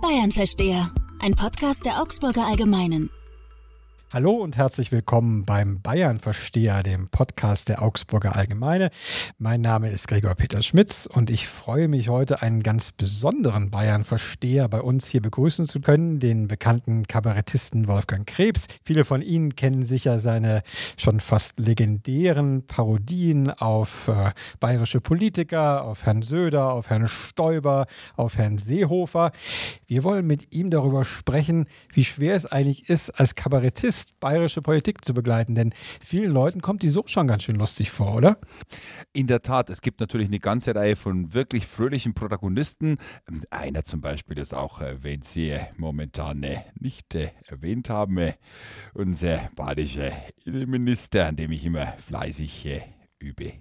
Bayern-Versteher, ein Podcast der Augsburger Allgemeinen. Hallo und herzlich willkommen beim Bayern-Versteher, dem Podcast der Augsburger Allgemeine. Mein Name ist Gregor Peter Schmitz und ich freue mich heute, einen ganz besonderen Bayern-Versteher bei uns hier begrüßen zu können, den bekannten Kabarettisten Wolfgang Krebs. Viele von Ihnen kennen sicher seine schon fast legendären Parodien auf äh, bayerische Politiker, auf Herrn Söder, auf Herrn Stoiber, auf Herrn Seehofer. Wir wollen mit ihm darüber sprechen, wie schwer es eigentlich ist, als Kabarettist ist, bayerische Politik zu begleiten? Denn vielen Leuten kommt die so schon ganz schön lustig vor, oder? In der Tat, es gibt natürlich eine ganze Reihe von wirklich fröhlichen Protagonisten. Einer zum Beispiel ist auch, wenn Sie momentan nicht äh, erwähnt haben, unser bayerischer Innenminister, an dem ich immer fleißig übe.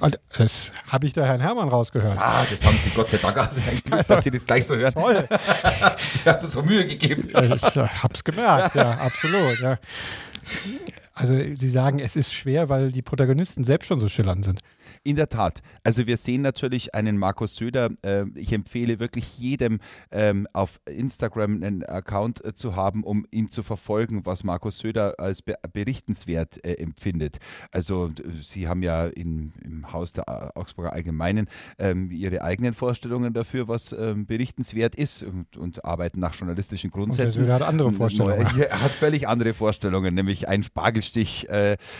Und das habe ich da Herrn Hermann rausgehört. Ah, das haben Sie Gott sei Dank, also Glück, dass Sie das gleich so hören. Toll. ich habe so Mühe gegeben. Ich habe es gemerkt, ja, absolut. Ja. Also Sie sagen, es ist schwer, weil die Protagonisten selbst schon so schillernd sind. In der Tat. Also wir sehen natürlich einen Markus Söder. Äh, ich empfehle wirklich jedem ähm, auf Instagram einen Account äh, zu haben, um ihn zu verfolgen, was Markus Söder als be berichtenswert äh, empfindet. Also Sie haben ja in, im Haus der Augsburger Allgemeinen ähm, Ihre eigenen Vorstellungen dafür, was ähm, berichtenswert ist und, und, arbeiten nach journalistischen Grundsätzen. Und Söder hat andere Vorstellungen. Er hat völlig andere Vorstellungen, nämlich einen Spargelstich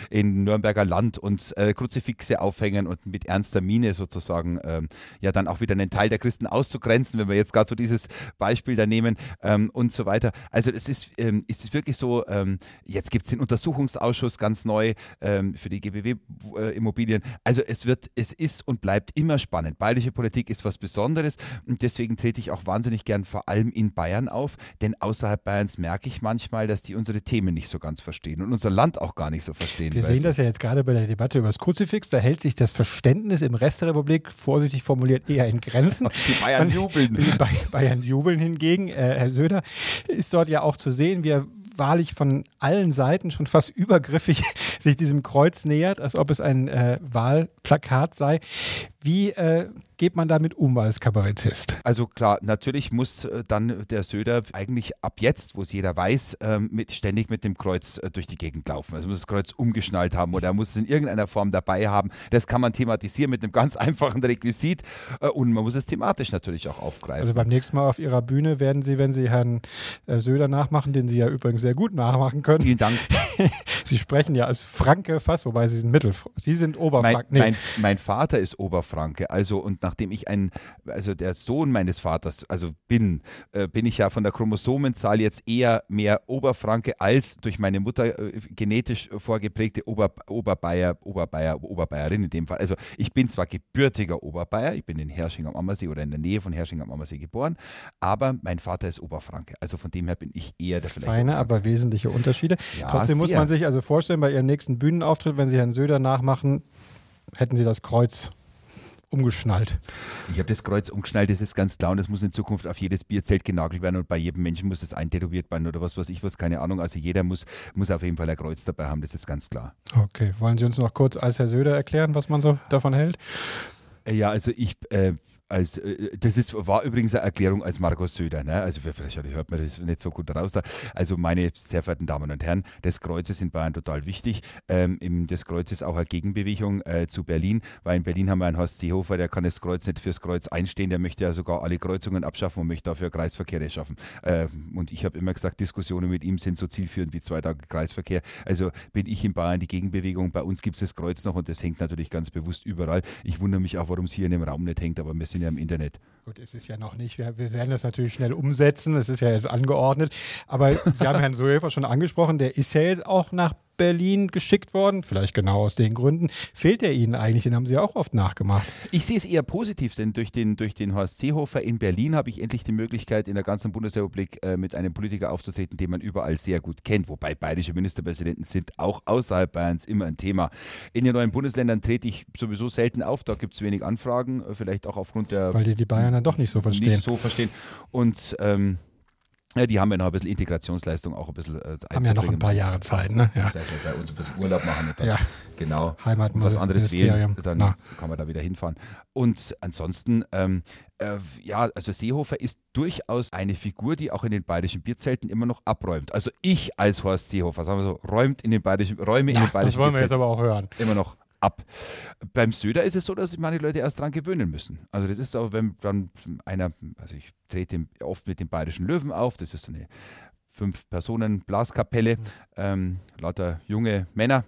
in Nürnberger Land und Kruzifixe aufhängen und mit ernster Miene sozusagen ähm, ja dann auch wieder einen Teil der Christen auszugrenzen, wenn wir jetzt gerade so dieses Beispiel da nehmen ähm, und so weiter. Also es ist, ähm, es ist wirklich so, ähm, jetzt gibt es den Untersuchungsausschuss ganz neu ähm, für die GBW-Immobilien. Äh, also es wird, es ist und bleibt immer spannend. Bayerische Politik ist was Besonderes und deswegen trete ich auch wahnsinnig gern vor allem in Bayern auf, denn außerhalb Bayerns merke ich manchmal, dass die unsere Themen nicht so ganz verstehen und unser Land auch gar nicht so verstehen. Wir sehen das ja jetzt gerade bei der Debatte über das Kruzifix, da hält sich das Verständnis im Rest der Republik, vorsichtig formuliert, eher in Grenzen. Die Bayern jubeln. Die Bayern jubeln hingegen. Äh, Herr Söder ist dort ja auch zu sehen, wie er wahrlich von allen Seiten schon fast übergriffig sich diesem Kreuz nähert, als ob es ein äh, Wahlplakat sei. Wie äh, geht man damit um als Kabarettist? Also klar, natürlich muss äh, dann der Söder eigentlich ab jetzt, wo es jeder weiß, ähm, mit, ständig mit dem Kreuz äh, durch die Gegend laufen. Also muss das Kreuz umgeschnallt haben oder er muss es in irgendeiner Form dabei haben. Das kann man thematisieren mit einem ganz einfachen Requisit äh, und man muss es thematisch natürlich auch aufgreifen. Also beim nächsten Mal auf Ihrer Bühne werden Sie, wenn Sie Herrn Söder nachmachen, den Sie ja übrigens sehr gut nachmachen können. Vielen Dank. Sie sprechen ja als Franke fast, wobei Sie sind Mittel. Sie sind Oberfranke. Mein, nee. mein, mein Vater ist Oberfranke, also und nachdem ich ein, also der Sohn meines Vaters, also bin, äh, bin ich ja von der Chromosomenzahl jetzt eher mehr Oberfranke als durch meine Mutter äh, genetisch vorgeprägte Ober, Oberbayer, Oberbayer, Oberbayerin in dem Fall. Also ich bin zwar gebürtiger Oberbayer, ich bin in Hersching am Ammersee oder in der Nähe von Hersching am Ammersee geboren, aber mein Vater ist Oberfranke. Also von dem her bin ich eher der vielleicht. Feine, aber wesentliche Unterschiede. Ja, Trotzdem sehr. muss man sich also vorstellen, bei Ihrem nächsten Bühnenauftritt, wenn Sie Herrn Söder nachmachen, hätten Sie das Kreuz umgeschnallt. Ich habe das Kreuz umgeschnallt, das ist ganz klar und das muss in Zukunft auf jedes Bierzelt genagelt werden und bei jedem Menschen muss das eintätowiert werden oder was weiß ich was, keine Ahnung. Also jeder muss, muss auf jeden Fall ein Kreuz dabei haben, das ist ganz klar. Okay, wollen Sie uns noch kurz als Herr Söder erklären, was man so davon hält? Ja, also ich äh, als, äh, das ist, war übrigens eine Erklärung als Markus Söder. Ne? Also vielleicht hört man das nicht so gut raus da. Also meine sehr verehrten Damen und Herren, das Kreuz ist in Bayern total wichtig. Ähm, das Kreuz ist auch eine Gegenbewegung äh, zu Berlin, weil in Berlin haben wir einen Horst Seehofer, der kann das Kreuz nicht fürs Kreuz einstehen, der möchte ja sogar alle Kreuzungen abschaffen und möchte dafür Kreisverkehre schaffen. Ähm, und ich habe immer gesagt, Diskussionen mit ihm sind so zielführend wie zwei Tage Kreisverkehr. Also bin ich in Bayern die Gegenbewegung. Bei uns gibt es das Kreuz noch und das hängt natürlich ganz bewusst überall. Ich wundere mich auch, warum es hier in dem Raum nicht hängt, aber wir sind ja im Internet. Gut, es ist ja noch nicht, wir, wir werden das natürlich schnell umsetzen, es ist ja jetzt angeordnet, aber Sie haben Herrn Soefer schon angesprochen, der ist ja jetzt auch nach Berlin geschickt worden, vielleicht genau aus den Gründen. Fehlt er Ihnen eigentlich? Den haben Sie ja auch oft nachgemacht. Ich sehe es eher positiv, denn durch den, durch den Horst Seehofer in Berlin habe ich endlich die Möglichkeit, in der ganzen Bundesrepublik äh, mit einem Politiker aufzutreten, den man überall sehr gut kennt. Wobei bayerische Ministerpräsidenten sind auch außerhalb Bayerns immer ein Thema. In den neuen Bundesländern trete ich sowieso selten auf, da gibt es wenig Anfragen, äh, vielleicht auch aufgrund der. Weil die die Bayern dann doch nicht so verstehen. Nicht so verstehen. Und. Ähm, Ja, die haben ja noch ein bisschen Integrationsleistung auch ein bisschen äh, Haben ja noch ein paar Jahre Zeit, ne? Ja. Bei uns ein bisschen Urlaub machen. Und dann, Ja. Genau. Heimat- und was anderes wählen, dann Na. kann man da wieder hinfahren. Und ansonsten, ähm, äh, ja, also Seehofer ist durchaus eine Figur, die auch in den bayerischen Bierzelten immer noch abräumt. Also ich als Horst Seehofer, sagen wir so, räumt in den bayerischen, räume in Ja, den das bayerischen wollen wir jetzt Bierzelten aber auch hören. immer noch ab. Beim Söder ist es so, dass sich manche Leute erst dran gewöhnen müssen. Also das ist auch, wenn dann einer, also ich trete oft mit dem Bayerischen Löwen auf, das ist so eine Fünf-Personen-Blaskapelle, ähm, lauter junge Männer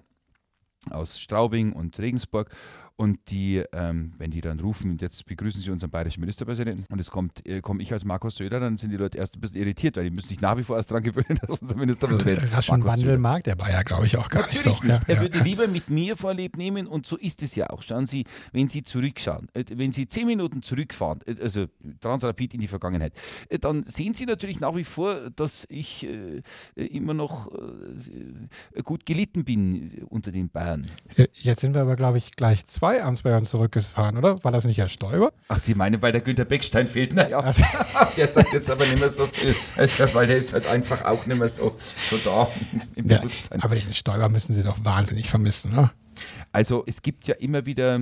aus Straubing und Regensburg. Und die, ähm, wenn die dann rufen, und jetzt begrüßen sie unseren bayerischen Ministerpräsidenten und es kommt, äh, komme ich als Markus Söder, dann sind die Leute erst ein bisschen irritiert, weil die müssen sich nach wie vor erst dran gewöhnen, dass unser Ministerpräsident Raschen Markus Wandel Söder mag der Bayer, glaube ich, auch gar Natürlich nicht so. nicht. Ja, er ja. würde lieber mit mir Vorlieb nehmen und so ist es ja auch. Schauen Sie, wenn Sie zurückschauen, äh, wenn Sie zehn Minuten zurückfahren, äh, also Transrapid in die Vergangenheit, äh, dann sehen Sie natürlich nach wie vor, dass ich äh, äh, immer noch gut gelitten bin unter den Bayern. Jetzt sind wir aber, glaube ich, gleich zwei Amtsbayern zurückgefahren, oder? War das nicht Herr Stoiber? Ach, Sie meinen, weil der Günther Beckstein fehlt? Naja, Also, der sagt jetzt aber nicht mehr so viel, also, weil der ist halt einfach auch nicht mehr so, so da im ja, Bewusstsein. aber den Stoiber müssen Sie doch wahnsinnig vermissen, ne? Also es gibt ja immer wieder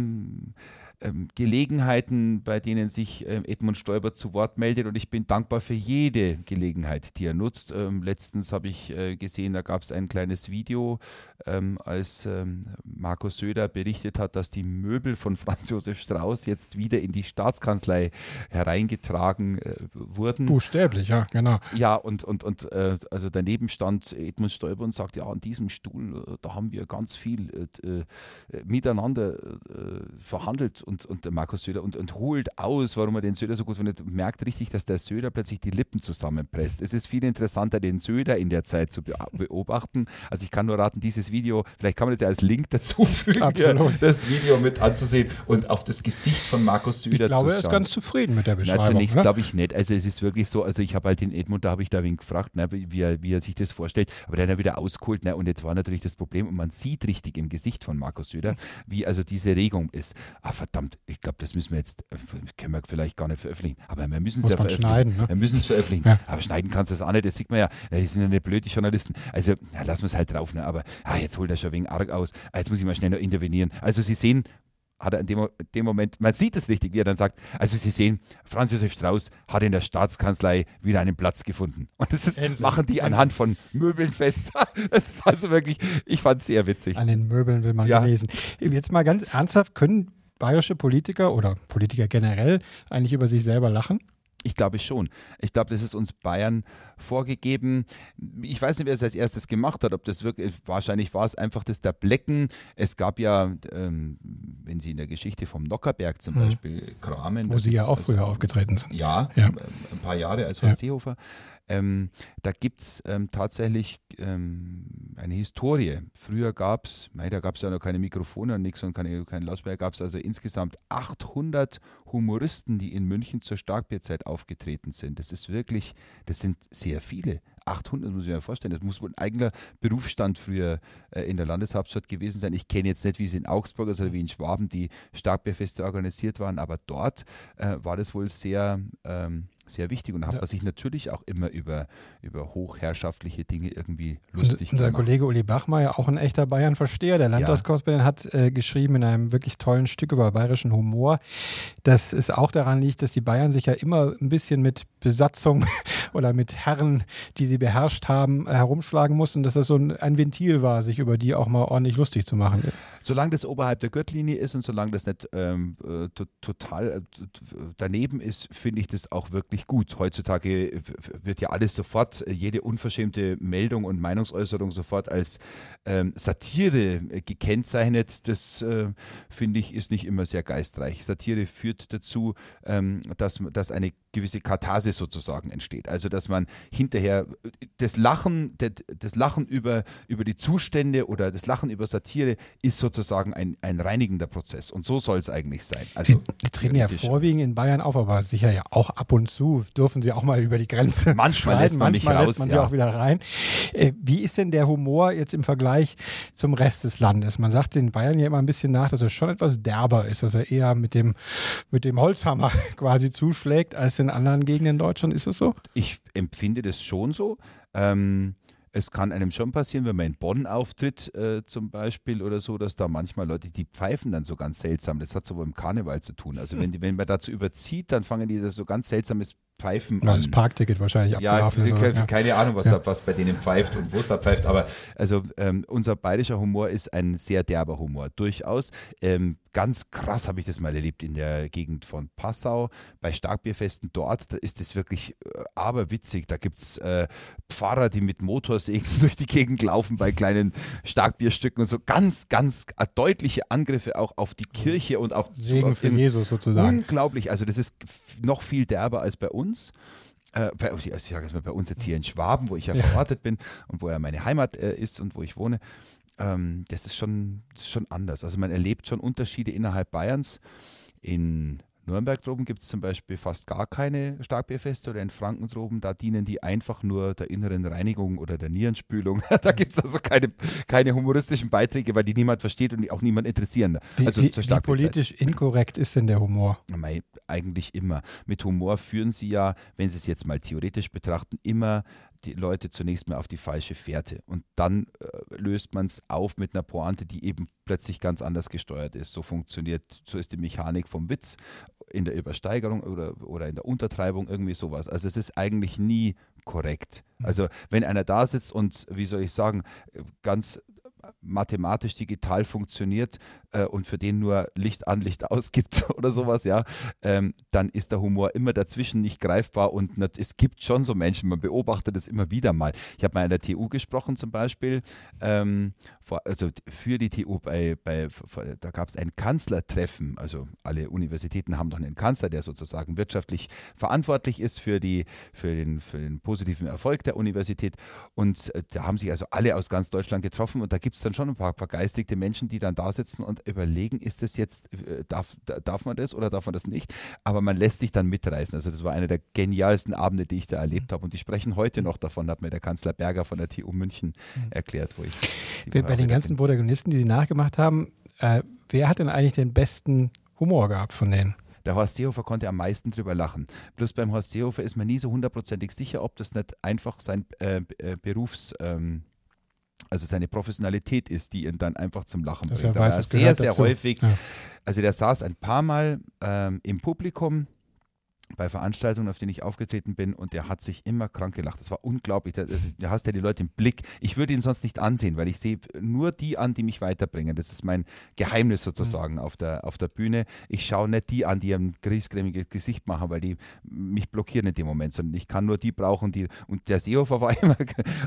ähm, Gelegenheiten, bei denen sich ähm, Edmund Stoiber zu Wort meldet und ich bin dankbar für jede Gelegenheit, die er nutzt. Ähm, letztens habe ich äh, gesehen, da gab es ein kleines Video, ähm, als ähm, Markus Söder berichtet hat, dass die Möbel von Franz Josef Strauß jetzt wieder in die Staatskanzlei hereingetragen äh, wurden. Buchstäblich, ja, genau. Ja, und, und, und äh, also daneben stand Edmund Stoiber und sagt, ja, an diesem Stuhl, äh, da haben wir ganz viel äh, äh, miteinander verhandelt und, und der Markus Söder und, und holt aus, warum er den Söder so gut findet, und merkt richtig, dass der Söder plötzlich die Lippen zusammenpresst. Es ist viel interessanter, den Söder in der Zeit zu be beobachten. Also ich kann nur raten, dieses Video, vielleicht kann man das ja als Link dazu fügen, Absolut. das Video mit anzusehen und auf das Gesicht von Markus Söder Ich glaube, zu er ist ganz zufrieden mit der Na, Beschreibung. zunächst ne? glaube ich nicht. Also es ist wirklich so, also ich habe halt den Edmund, da habe ich da wen gefragt, ne, wie, er, wie er sich das vorstellt, aber der hat ja wieder ausgeholt. Ne, und jetzt war natürlich das Problem, und man sieht richtig im Gesicht von Markus Söder, wie also diese Regung ist. Ah, verdammt, ich glaube, das müssen wir jetzt, äh, können wir vielleicht gar nicht veröffentlichen, aber wir müssen es ja veröffentlichen. schneiden, ne? Wir müssen es veröffentlichen. Ja. Aber schneiden kannst du das auch nicht, das sieht man ja. Na, die sind ja nicht blöd, die Journalisten. Also, ja, lassen wir es halt drauf, ne? aber ah, jetzt holt er schon wegen arg aus. Ah, jetzt muss ich mal schnell noch intervenieren. Also, Sie sehen, hat er in dem, dem Moment, man sieht es richtig, wie er dann sagt, also Sie sehen, Franz Josef Strauß hat in der Staatskanzlei wieder einen Platz gefunden. Und das ist, Endlich. machen die anhand von Möbeln fest. Das ist also wirklich, ich fand es sehr witzig. An den Möbeln will man Ja. lesen. Jetzt mal ganz ernsthaft, können bayerische Politiker oder Politiker generell eigentlich über sich selber lachen? Ich glaube schon. Ich glaube, das ist uns Bayern vorgegeben. Ich weiß nicht, wer es als erstes gemacht hat. Ob das wirklich, wahrscheinlich war es einfach das der Blecken. Es gab ja, ähm, wenn Sie in der Geschichte vom Nockerberg zum Mhm. Beispiel kramen. Wo Sie ja auch also- früher aufgetreten sind. Ja, Ja. ein paar Jahre als Ja. Horst Seehofer. Ähm, da gibt es ähm, tatsächlich ähm, eine Historie. Früher gab es, da gab es ja noch keine Mikrofone und nichts und keine, keine Lautsprecher, gab es also insgesamt 800 Humoristen, die in München zur Starkbierzeit aufgetreten sind. Das ist wirklich, das sind sehr viele. 800, das muss ich mir vorstellen. Das muss wohl ein eigener Berufsstand früher äh, in der Landeshauptstadt gewesen sein. Ich kenne jetzt nicht, wie es in Augsburg oder wie in Schwaben die Starkbierfeste organisiert waren, aber dort äh, war das wohl sehr, ähm, sehr wichtig und hat Ja. sich natürlich auch immer über, über hochherrschaftliche Dinge irgendwie Und lustig unser gemacht. Kollege Uli Bachmeier, auch ein echter Bayern-Versteher, der Landtagskorrespondent, hat äh, geschrieben in einem wirklich tollen Stück über bayerischen Humor, dass es auch daran liegt, dass die Bayern sich ja immer ein bisschen mit Besatzung oder mit Herren, die sie beherrscht haben, herumschlagen mussten, dass das so ein, ein Ventil war, sich über die auch mal ordentlich lustig zu machen. Solange das oberhalb der Gürtellinie ist und solange das nicht ähm, äh, to total äh, daneben ist, finde ich das auch wirklich gut. Heutzutage wird ja alles sofort, äh, jede unverschämte Meldung und Meinungsäußerung sofort als ähm, Satire gekennzeichnet. Das äh, finde ich ist nicht immer sehr geistreich. Satire führt dazu, ähm, dass, dass eine gewisse Katharsis sozusagen entsteht. Also dass man hinterher das Lachen, das, Lachen über, über die Zustände oder das Lachen über Satire ist sozusagen ein, ein reinigender Prozess. Und so soll es eigentlich sein. Also Sie die treten ja vorwiegend in Bayern auf, aber sicher ja auch ab und zu dürfen sie auch mal über die Grenze Manchmal lässt man mich Manchmal raus, lässt man sie ja. auch wieder rein. Äh, wie ist denn der Humor jetzt im Vergleich zum Rest des Landes? Man sagt den Bayern ja immer ein bisschen nach, dass er schon etwas derber ist, dass er eher mit dem, mit dem Holzhammer quasi zuschlägt, als in anderen Gegenden in Deutschland? Ist das so? Ich empfinde das schon so. Ähm, es kann einem schon passieren, wenn man in Bonn auftritt, äh, zum Beispiel oder so, dass da manchmal Leute, die pfeifen dann so ganz seltsam. Das hat so mit dem Karneval zu tun. Also wenn, die, wenn man dazu überzieht, dann fangen die das so ganz seltsames Pfeifen Ja, an. das Parkticket wahrscheinlich Ja, abgelaufen. ist, keine, ja. keine Ahnung, was, Ja. da, was bei denen pfeift und wo es da pfeift. Aber also ähm, unser bayerischer Humor ist ein sehr derber Humor, durchaus. Ähm, ganz krass habe ich das mal erlebt in der Gegend von Passau, bei Starkbierfesten dort. Da ist es wirklich äh, aberwitzig. Da gibt es äh, Pfarrer, die mit Motorsägen durch die Gegend laufen bei kleinen Starkbierstücken und so. Ganz, ganz äh, deutliche Angriffe auch auf die Kirche und auf, Segen auf für Jesus sozusagen. Unglaublich. Also das ist noch viel derber als bei uns. Äh, bei, ich sage jetzt mal bei uns jetzt hier in Schwaben, wo ich ja, Ja. verortet bin und wo ja meine Heimat äh, ist und wo ich wohne. Ähm, das ist schon, das ist schon anders. Also man erlebt schon Unterschiede innerhalb Bayerns. In Nürnberg droben gibt es zum Beispiel fast gar keine Starkbierfeste oder in Franken droben, da dienen die einfach nur der inneren Reinigung oder der Nierenspülung. da gibt es also keine, keine humoristischen Beiträge, weil die niemand versteht und die auch niemand interessieren. Wie, also wie, wie politisch inkorrekt ist denn der Humor? Eigentlich immer. Mit Humor führen sie ja, wenn sie es jetzt mal theoretisch betrachten, immer die Leute zunächst mal auf die falsche Fährte. Und dann äh, löst man es auf mit einer Pointe, die eben plötzlich ganz anders gesteuert ist. So funktioniert, so ist die Mechanik vom Witz in der Übersteigerung oder, oder in der Untertreibung, irgendwie sowas. Also es ist eigentlich nie korrekt. Also wenn einer da sitzt und, wie soll ich sagen, ganz mathematisch digital funktioniert äh, und für den nur Licht an, Licht aus gibt oder sowas, ja, ähm, dann ist der Humor immer dazwischen nicht greifbar und nat- es gibt schon so Menschen, man beobachtet es immer wieder mal. Ich habe mal an der TU gesprochen zum Beispiel, ähm, vor, also für die TU, bei, bei, vor- da gab es ein Kanzlertreffen, also alle Universitäten haben doch einen Kanzler, der sozusagen wirtschaftlich verantwortlich ist für, die, für, den, für den positiven Erfolg der Universität und äh, da haben sich also alle aus ganz Deutschland getroffen und da gibt es dann schon ein paar vergeistigte Menschen, die dann da sitzen und überlegen, ist das jetzt, äh, darf, da- darf man das oder darf man das nicht? Aber man lässt sich dann mitreißen. Also das war einer der genialsten Abende, die ich da erlebt habe und die sprechen heute noch davon, hat mir der Kanzler Berger von der TU München erklärt, wo ich Bei, den ganzen Protagonisten, die Sie nachgemacht haben, äh, wer hat denn eigentlich den besten Humor gehabt von denen? Der Horst Seehofer konnte am meisten drüber lachen. Bloß beim Horst Seehofer ist man nie so hundertprozentig sicher, ob das nicht einfach sein äh, äh, Berufs, ähm, also seine Professionalität ist, die ihn dann einfach zum Lachen Das bringt. er Da weiß, sehr, sehr dazu. häufig. Ja. Also der saß ein paar Mal ähm, im Publikum bei Veranstaltungen, auf denen ich aufgetreten bin und der hat sich immer krank gelacht. Das war unglaublich. Da, hast ja die Leute im Blick. Ich würde ihn sonst nicht ansehen, weil ich sehe nur die an, die mich weiterbringen. Das ist mein Geheimnis sozusagen auf, der, auf der Bühne. Ich schaue nicht die an, die ein griesgrämiges Gesicht machen, weil die mich blockieren in dem Moment, sondern ich kann nur die brauchen, die. Und der Seehofer war immer,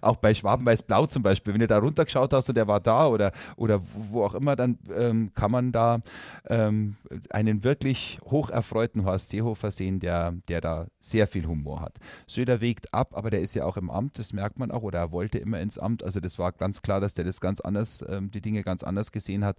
auch bei Schwaben-Weiß-Blau zum Beispiel, wenn du da runtergeschaut hast und der war da oder, oder wo auch immer, dann ähm, kann man da ähm, einen wirklich hocherfreuten Horst Seehofer sehen, der, der da sehr viel Humor hat. Söder wägt ab, aber der ist ja auch im Amt, das merkt man auch, oder er wollte immer ins Amt. Also das war ganz klar, dass der das ganz anders, ähm, die Dinge ganz anders gesehen hat.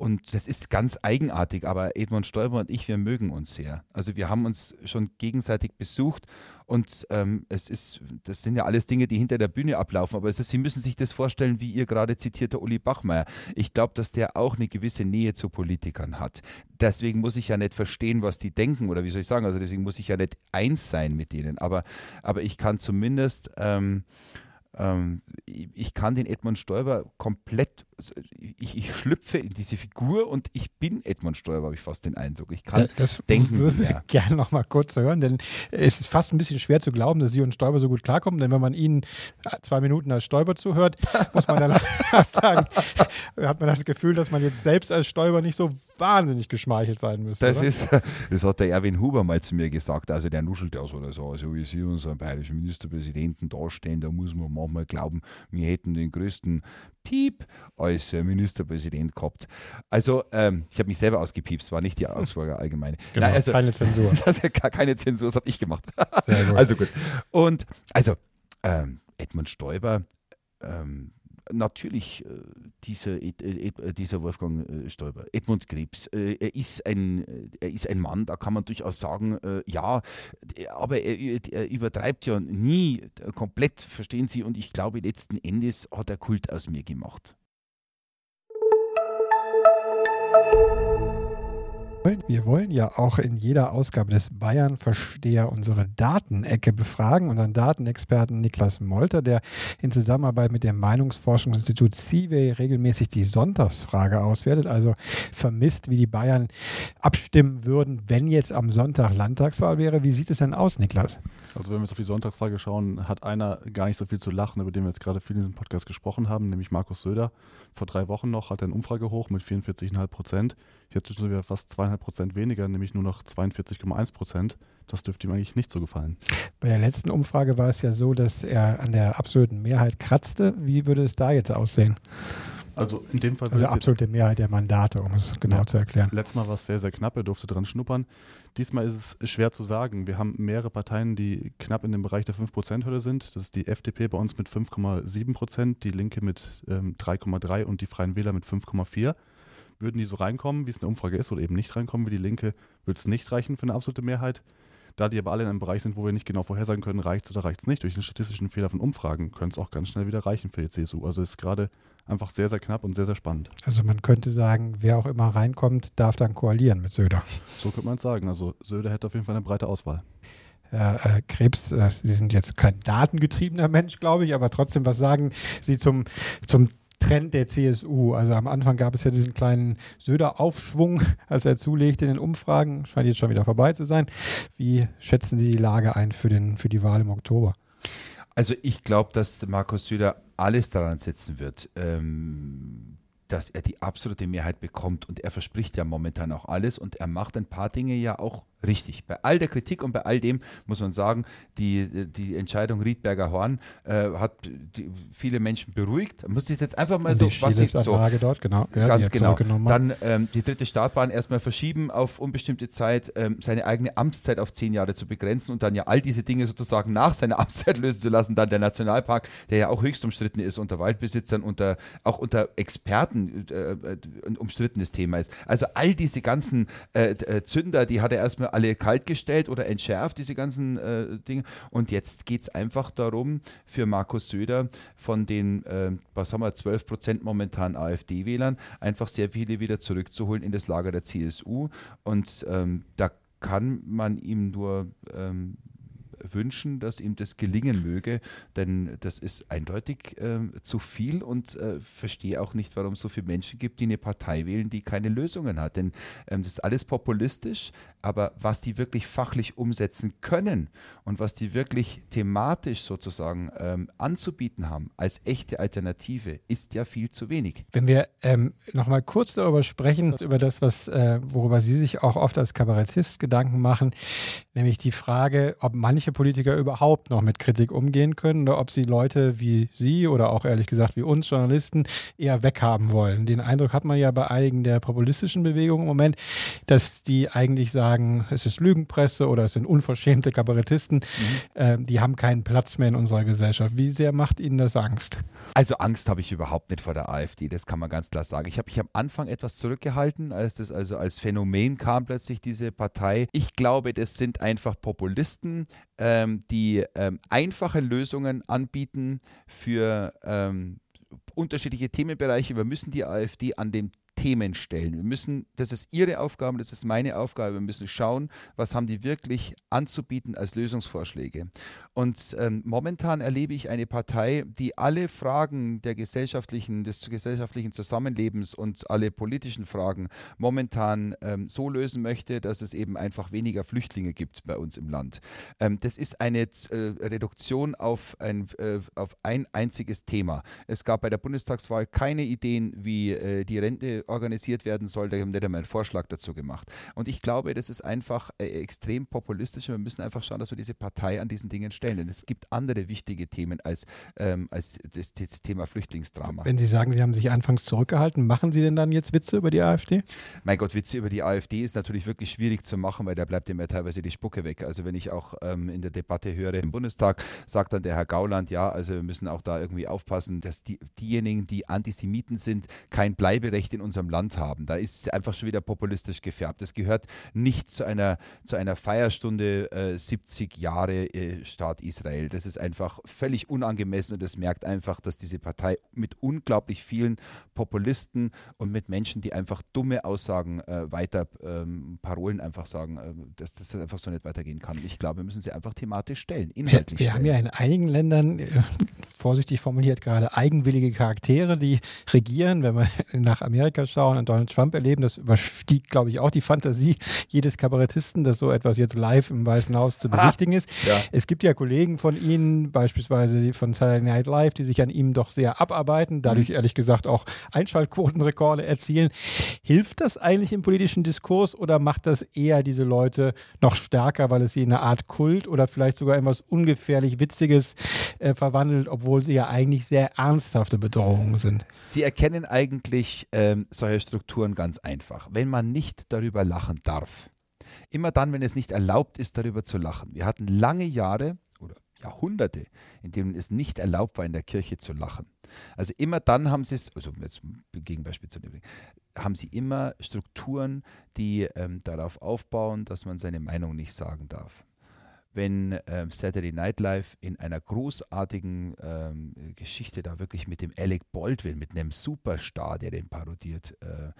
Und das ist ganz eigenartig, aber Edmund Stoiber und ich, wir mögen uns sehr. Also wir haben uns schon gegenseitig besucht und ähm, es ist, das sind ja alles Dinge, die hinter der Bühne ablaufen, aber ist, Sie müssen sich das vorstellen, wie Ihr gerade zitierter Uli Bachmeier. Ich glaube, dass der auch eine gewisse Nähe zu Politikern hat. Deswegen muss ich ja nicht verstehen, was die denken oder wie soll ich sagen, also deswegen muss ich ja nicht eins sein mit denen, aber, aber ich kann zumindest... Ähm, ähm, ich kann den Edmund Stoiber komplett, ich, ich schlüpfe in diese Figur und ich bin Edmund Stoiber, habe ich fast den Eindruck. Ich kann Da- das denken, würden wir ja. gerne noch mal kurz hören, denn es ist fast ein bisschen schwer zu glauben, dass Sie und Stoiber so gut klarkommen, denn wenn man Ihnen zwei Minuten als Stoiber zuhört, muss man dann sagen, hat man das Gefühl, dass man jetzt selbst als Stoiber nicht so wahnsinnig geschmeichelt sein müsste. Das oder? ist, das hat der Erwin Huber mal zu mir gesagt. Also der nuschelt ja so oder so. Also wie Sie unseren bayerischen Ministerpräsidenten dastehen, da muss man manchmal glauben, wir hätten den größten Piep als äh, Ministerpräsident gehabt. Also ähm, ich habe mich selber ausgepiepst, war nicht die Augsburger Allgemeine. Genau, Nein, also, keine Zensur. Das ist ja gar keine Zensur, das habe ich gemacht. Sehr gut. Also gut. Und also ähm, Edmund Stoiber, ähm, natürlich äh, dieser, Ed, Ed, dieser Wolfgang äh, Stoiber, Edmund Krebs, äh, er, ist ein, äh, er ist ein Mann, da kann man durchaus sagen, äh, ja, äh, aber er, er übertreibt ja nie äh, komplett, verstehen Sie, und ich glaube, letzten Endes hat er Kult aus mir gemacht. Wir wollen ja auch in jeder Ausgabe des Bayern-Versteher unsere Datenecke befragen. Unseren Datenexperten Niklas Molter, der in Zusammenarbeit mit dem Meinungsforschungsinstitut CIVE regelmäßig die Sonntagsfrage auswertet, also vermisst, wie die Bayern abstimmen würden, wenn jetzt am Sonntag Landtagswahl wäre. Wie sieht es denn aus, Niklas? Also wenn wir jetzt auf die Sonntagsfrage schauen, hat einer gar nicht so viel zu lachen, über den wir jetzt gerade viel in diesem Podcast gesprochen haben, nämlich Markus Söder. Vor drei Wochen noch hat er eine Umfrage hoch mit 44,5 Prozent. Jetzt sind wir fast zweieinhalb Prozent weniger, nämlich nur noch 42,1 Prozent. Das dürfte ihm eigentlich nicht so gefallen. Bei der letzten Umfrage war es ja so, dass er an der absoluten Mehrheit kratzte. Wie würde es da jetzt aussehen? Also in dem Fall. Also absolute Mehrheit der Mandate, um es genau ja, zu erklären. Letztes Mal war es sehr, sehr knapp, er durfte dran schnuppern. Diesmal ist es schwer zu sagen. Wir haben mehrere Parteien, die knapp in dem Bereich der 5%-Hürde sind. Das ist die FDP bei uns mit 5,7%, die Linke mit ähm, 3,3% und die Freien Wähler mit 5,4%. Würden die so reinkommen, wie es eine Umfrage ist, oder eben nicht reinkommen wie die Linke, würde es nicht reichen für eine absolute Mehrheit. Da die aber alle in einem Bereich sind, wo wir nicht genau vorhersagen können, reicht es oder reicht es nicht, durch einen statistischen Fehler von Umfragen, könnte es auch ganz schnell wieder reichen für die CSU. Also ist gerade einfach sehr, sehr knapp und sehr, sehr spannend. Also man könnte sagen, wer auch immer reinkommt, darf dann koalieren mit Söder. So könnte man es sagen. Also Söder hätte auf jeden Fall eine breite Auswahl. Herr äh, Krebs, äh, Sie sind jetzt kein datengetriebener Mensch, glaube ich, aber trotzdem, was sagen Sie zum, zum Trend der CSU. Also am Anfang gab es ja diesen kleinen Söder-Aufschwung, als er zulegte in den Umfragen. Scheint jetzt schon wieder vorbei zu sein. Wie schätzen Sie die Lage ein für, den, für die Wahl im Oktober? Also ich glaube, dass Markus Söder alles daran setzen wird, ähm, dass er die absolute Mehrheit bekommt. Und er verspricht ja momentan auch alles und er macht ein paar Dinge ja auch richtig. Bei all der Kritik und bei all dem muss man sagen, die, die Entscheidung Riedberger Horn äh, hat die, viele Menschen beruhigt. Muss ich jetzt einfach mal so, die was die so dort, genau, ja, ganz genau. Dann ähm, die dritte Startbahn erstmal verschieben auf unbestimmte Zeit, ähm, seine eigene Amtszeit auf zehn Jahre zu begrenzen und dann ja all diese Dinge sozusagen nach seiner Amtszeit lösen zu lassen. Dann der Nationalpark, der ja auch höchst umstritten ist unter Waldbesitzern, unter auch unter Experten äh, äh ein umstrittenes Thema ist. Also all diese ganzen äh, äh Zünder, die hat er erstmal alle kaltgestellt oder entschärft, diese ganzen äh, Dinge. Und jetzt geht es einfach darum, für Markus Söder von den, äh, was haben wir, 12 Prozent momentan AfD-Wählern, einfach sehr viele wieder zurückzuholen in das Lager der CSU. Und ähm, da kann man ihm nur ähm, wünschen, dass ihm das gelingen möge, denn das ist eindeutig äh, zu viel und äh, verstehe auch nicht, warum es so viele Menschen gibt, die eine Partei wählen, die keine Lösungen hat. Denn ähm, das ist alles populistisch, aber was die wirklich fachlich umsetzen können und was die wirklich thematisch sozusagen ähm, anzubieten haben als echte Alternative, ist ja viel zu wenig. Wenn wir ähm, nochmal kurz darüber sprechen, über das, was, äh, worüber Sie sich auch oft als Kabarettist Gedanken machen, nämlich die Frage, ob manche Politiker überhaupt noch mit Kritik umgehen können oder ob sie Leute wie Sie oder auch ehrlich gesagt wie uns Journalisten eher weghaben wollen. Den Eindruck hat man ja bei einigen der populistischen Bewegungen im Moment, dass die eigentlich sagen, sagen, es ist Lügenpresse oder es sind unverschämte Kabarettisten, mhm. äh, die haben keinen Platz mehr in unserer Gesellschaft. Wie sehr macht Ihnen das Angst? Also Angst habe ich überhaupt nicht vor der AfD, das kann man ganz klar sagen. Ich habe mich am Anfang etwas zurückgehalten, als das also als Phänomen kam plötzlich diese Partei. Ich glaube, das sind einfach Populisten, ähm, die ähm, einfache Lösungen anbieten für ähm, unterschiedliche Themenbereiche. Wir müssen die AfD an dem Themen stellen. Wir müssen, das ist Ihre Aufgabe, das ist meine Aufgabe, wir müssen schauen, was haben die wirklich anzubieten als Lösungsvorschläge. Und ähm, momentan erlebe ich eine Partei, die alle Fragen der gesellschaftlichen, des gesellschaftlichen Zusammenlebens und alle politischen Fragen momentan ähm, so lösen möchte, dass es eben einfach weniger Flüchtlinge gibt bei uns im Land. Ähm, das ist eine äh, Reduktion auf ein, äh, auf ein einziges Thema. Es gab bei der Bundestagswahl keine Ideen, wie äh, die Rente organisiert werden soll. Da haben nicht einmal einen Vorschlag dazu gemacht. Und ich glaube, das ist einfach äh, extrem populistisch und wir müssen einfach schauen, dass wir diese Partei an diesen Dingen stellen. Denn es gibt andere wichtige Themen als, ähm, als das, das, Thema Flüchtlingsdrama. Wenn Sie sagen, Sie haben sich anfangs zurückgehalten, machen Sie denn dann jetzt Witze über die AfD? Mein Gott, Witze über die AfD ist natürlich wirklich schwierig zu machen, weil da bleibt immer teilweise die Spucke weg. Also wenn ich auch ähm, in der Debatte höre im Bundestag, sagt dann der Herr Gauland, ja, also wir müssen auch da irgendwie aufpassen, dass die, diejenigen, die Antisemiten sind, kein Bleiberecht in unserem unserem Land haben. Da ist es einfach schon wieder populistisch gefärbt. Es gehört nicht zu einer, zu einer Feierstunde äh, 70 Jahre äh, Staat Israel. Das ist einfach völlig unangemessen und es merkt einfach, dass diese Partei mit unglaublich vielen Populisten und mit Menschen, die einfach dumme Aussagen äh, weiter, ähm, Parolen einfach sagen, äh, dass, dass, das einfach so nicht weitergehen kann. Ich glaube, wir müssen sie einfach thematisch stellen, inhaltlich wir, wir stellen. haben ja in einigen Ländern, äh, vorsichtig formuliert, gerade eigenwillige Charaktere, die regieren. Wenn wir nach Amerika schauen und Donald Trump erleben, das überstieg, glaube ich, auch die Fantasie jedes Kabarettisten, dass so etwas jetzt live im Weißen Haus zu besichtigen ist. Ja. Es gibt ja Kollegen von Ihnen, beispielsweise von Saturday Night Live, die sich an ihm doch sehr abarbeiten, dadurch Mhm. ehrlich gesagt auch Einschaltquotenrekorde erzielen. Hilft das eigentlich im politischen Diskurs oder macht das eher diese Leute noch stärker, weil es sie in eine Art Kult oder vielleicht sogar in was ungefährlich Witziges äh, verwandelt, obwohl sie ja eigentlich sehr ernsthafte Bedrohungen sind? Sie erkennen eigentlich ähm, solche Strukturen ganz einfach. Wenn man nicht darüber lachen darf, immer dann, wenn es nicht erlaubt ist, darüber zu lachen. Wir hatten lange Jahre oder Jahrhunderte, in denen es nicht erlaubt war, in der Kirche zu lachen. Also immer dann haben sie es, also jetzt Gegenbeispiel zu nehmen, haben sie immer Strukturen, die ähm, darauf aufbauen, dass man seine Meinung nicht sagen darf. Wenn ähm, Saturday Night Live in einer großartigen ähm, Geschichte da wirklich mit dem Alec Baldwin, mit einem Superstar, der den parodiert, äh,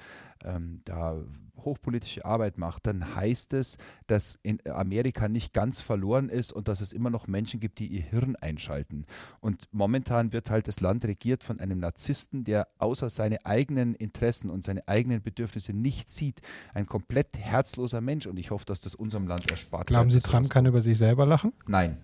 ähm, da hochpolitische Arbeit macht, dann heißt es, dass in Amerika nicht ganz verloren ist und dass es immer noch Menschen gibt, die ihr Hirn einschalten. Und momentan wird halt das Land regiert von einem Narzissten, der außer seine eigenen Interessen und seine eigenen Bedürfnisse nicht sieht. Ein komplett herzloser Mensch und ich hoffe, dass das unserem Land erspart Glauben bleibt, Sie, dass Trump kann über sich selber lachen? Nein.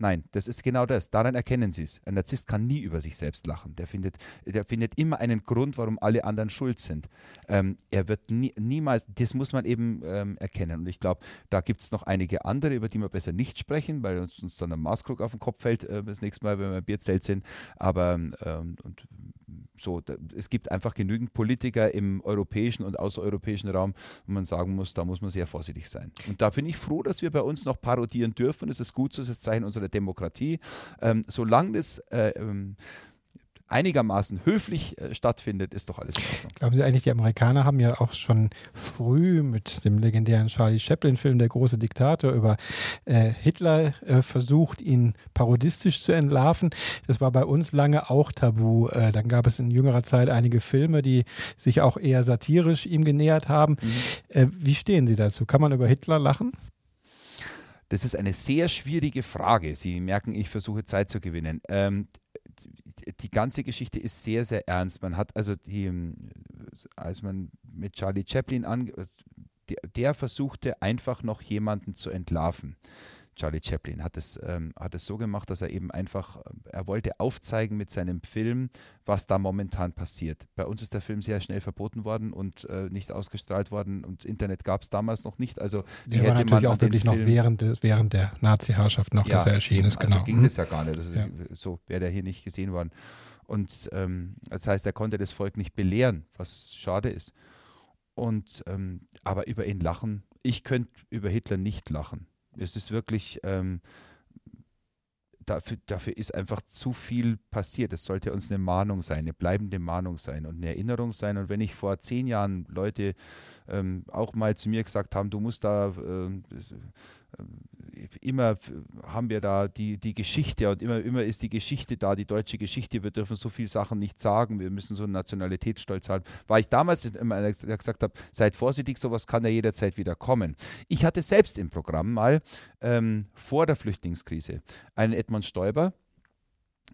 Nein, das ist genau das. Daran erkennen Sie es. Ein Narzisst kann nie über sich selbst lachen. Der findet, der findet immer einen Grund, warum alle anderen schuld sind. Ähm, er wird nie, niemals, das muss man eben ähm, erkennen. Und ich glaube, da gibt es noch einige andere, über die wir besser nicht sprechen, weil uns, uns dann ein Maßkrug auf den Kopf fällt äh, das nächste Mal, wenn wir im Bierzelt sind. Aber ähm, und so, da, es gibt einfach genügend Politiker im europäischen und außereuropäischen Raum, wo man sagen muss, da muss man sehr vorsichtig sein. Und da bin ich froh, dass wir bei uns noch parodieren dürfen. Es ist gut, so ist das Zeichen unserer Demokratie. Ähm, solange das äh, ähm, einigermaßen höflich äh, stattfindet, ist doch alles in Ordnung. Glauben Sie eigentlich, die Amerikaner haben ja auch schon früh mit dem legendären Charlie Chaplin-Film Der große Diktator über äh, Hitler äh, versucht, ihn parodistisch zu entlarven. Das war bei uns lange auch tabu. Äh, dann gab es in jüngerer Zeit einige Filme, die sich auch eher satirisch ihm genähert haben. Äh, wie stehen Sie dazu? Kann man über Hitler lachen? Das ist eine sehr schwierige Frage. Sie merken, ich versuche Zeit zu gewinnen. Ähm, die, ganze Geschichte ist sehr, sehr ernst. Man hat also die, als man mit Charlie Chaplin an, der, der versuchte einfach noch jemanden zu entlarven. Charlie Chaplin hat es, ähm, hat es so gemacht, dass er eben einfach, er wollte aufzeigen mit seinem Film, was da momentan passiert. Bei uns ist der Film sehr schnell verboten worden und äh, nicht ausgestrahlt worden und das Internet gab es damals noch nicht. Also Der war natürlich auch wirklich noch Film- während, des, während der Nazi-Herrschaft noch, dass er erschienen ist. Genau. Also ging Mhm. das ja gar nicht. Also, Ja. So wäre der hier nicht gesehen worden. Und ähm, das heißt, er konnte das Volk nicht belehren, was schade ist. Und ähm, aber über ihn lachen, ich könnte über Hitler nicht lachen. Es ist wirklich, ähm, dafür, dafür ist einfach zu viel passiert. Es sollte uns eine Mahnung sein, eine bleibende Mahnung sein und eine Erinnerung sein. Und wenn ich vor zehn Jahren Leute ähm, auch mal zu mir gesagt haben, du musst da ähm, immer haben wir da die, die Geschichte und immer, immer ist die Geschichte da, die deutsche Geschichte. Wir dürfen so viele Sachen nicht sagen, wir müssen so einen Nationalitätsstolz haben. War ich damals immer einer, der gesagt habe, seid vorsichtig, sowas kann ja jederzeit wieder kommen. Ich hatte selbst im Programm mal ähm, vor der Flüchtlingskrise einen Edmund Stoiber,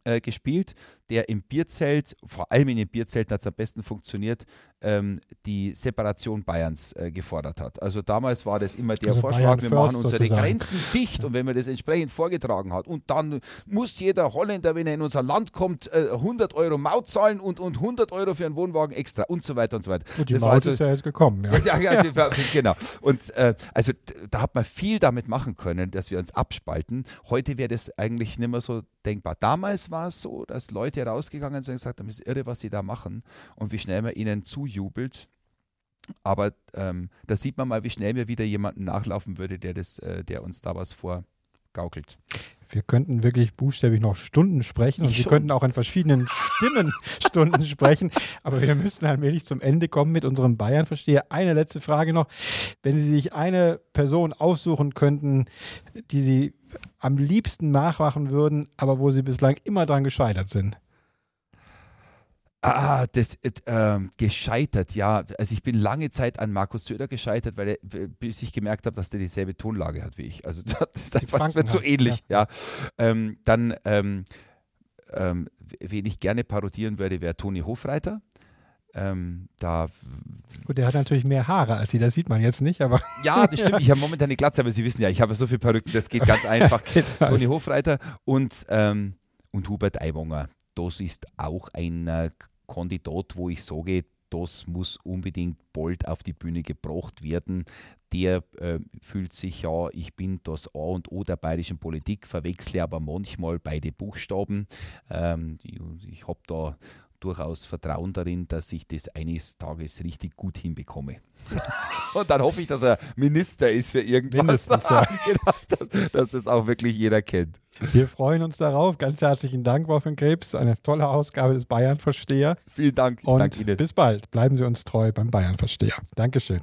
äh, gespielt, der im Bierzelt, vor allem in den Bierzelten hat es am besten funktioniert, ähm, die Separation Bayerns äh, gefordert hat. Also damals war das immer der Also Vorschlag, Bayern wir machen unsere sozusagen. Grenzen dicht und wenn man das entsprechend vorgetragen hat und dann muss jeder Holländer, wenn er in unser Land kommt, äh, 100 Euro Maut zahlen und, und 100 Euro für einen Wohnwagen extra und so weiter und so weiter. Gut, die Das Maut also- ist ja jetzt gekommen. Ja. ja, ja, war- genau. Und äh, also da hat man viel damit machen können, dass wir uns abspalten. Heute wäre das eigentlich nicht mehr so denkbar. Damals war es so, dass Leute rausgegangen sind und gesagt haben, es ist irre, was sie da machen und wie schnell man ihnen zujubelt. Aber ähm, da sieht man mal, wie schnell mir wieder jemanden nachlaufen würde, der, das, äh, der uns da was vorgaukelt. Wir könnten wirklich buchstäblich noch Stunden sprechen und Ich wir schon. könnten auch in verschiedenen Stimmen Stunden sprechen. Aber wir müssen allmählich zum Ende kommen mit unserem Bayern-Versteher. Eine letzte Frage noch. Wenn Sie sich eine Person aussuchen könnten, die Sie am liebsten nachmachen würden, aber wo Sie bislang immer dran gescheitert sind. Ah, das äh, ähm, gescheitert, ja. Also ich bin lange Zeit an Markus Söder gescheitert, weil er, bis ich gemerkt habe, dass der dieselbe Tonlage hat wie ich. Also das ist einfach, das wird so Franken ähnlich, ja. Ähm, dann, ähm, ähm, wen ich gerne parodieren würde, wäre Toni Hofreiter. Ähm, da, Gut, der hat natürlich mehr Haare als Sie, das sieht man jetzt nicht, aber ja, das stimmt. Ich habe momentan eine Glatze, aber Sie wissen ja, ich habe so viele Perücken, das geht ganz einfach. Halt. Toni Hofreiter und, ähm, und Hubert Aiwanger. Das ist auch ein äh, Kandidat, wo ich sage, das muss unbedingt bald auf die Bühne gebracht werden. Der äh, fühlt sich ja, ich bin das A und O der bayerischen Politik, verwechsle aber manchmal beide Buchstaben. Ähm, ich ich habe da durchaus Vertrauen darin, dass ich das eines Tages richtig gut hinbekomme. und dann hoffe ich, dass er Minister ist für irgendwas. Mindestens, ja. genau, dass, dass das auch wirklich jeder kennt. wir freuen uns darauf. Ganz herzlichen Dank, Wolfgang Krebs. Eine tolle Ausgabe des Bayern-Versteher. Vielen Dank. Ich Und danke Ihnen. bis bald. Bleiben Sie uns treu beim Bayern-Versteher. Dankeschön.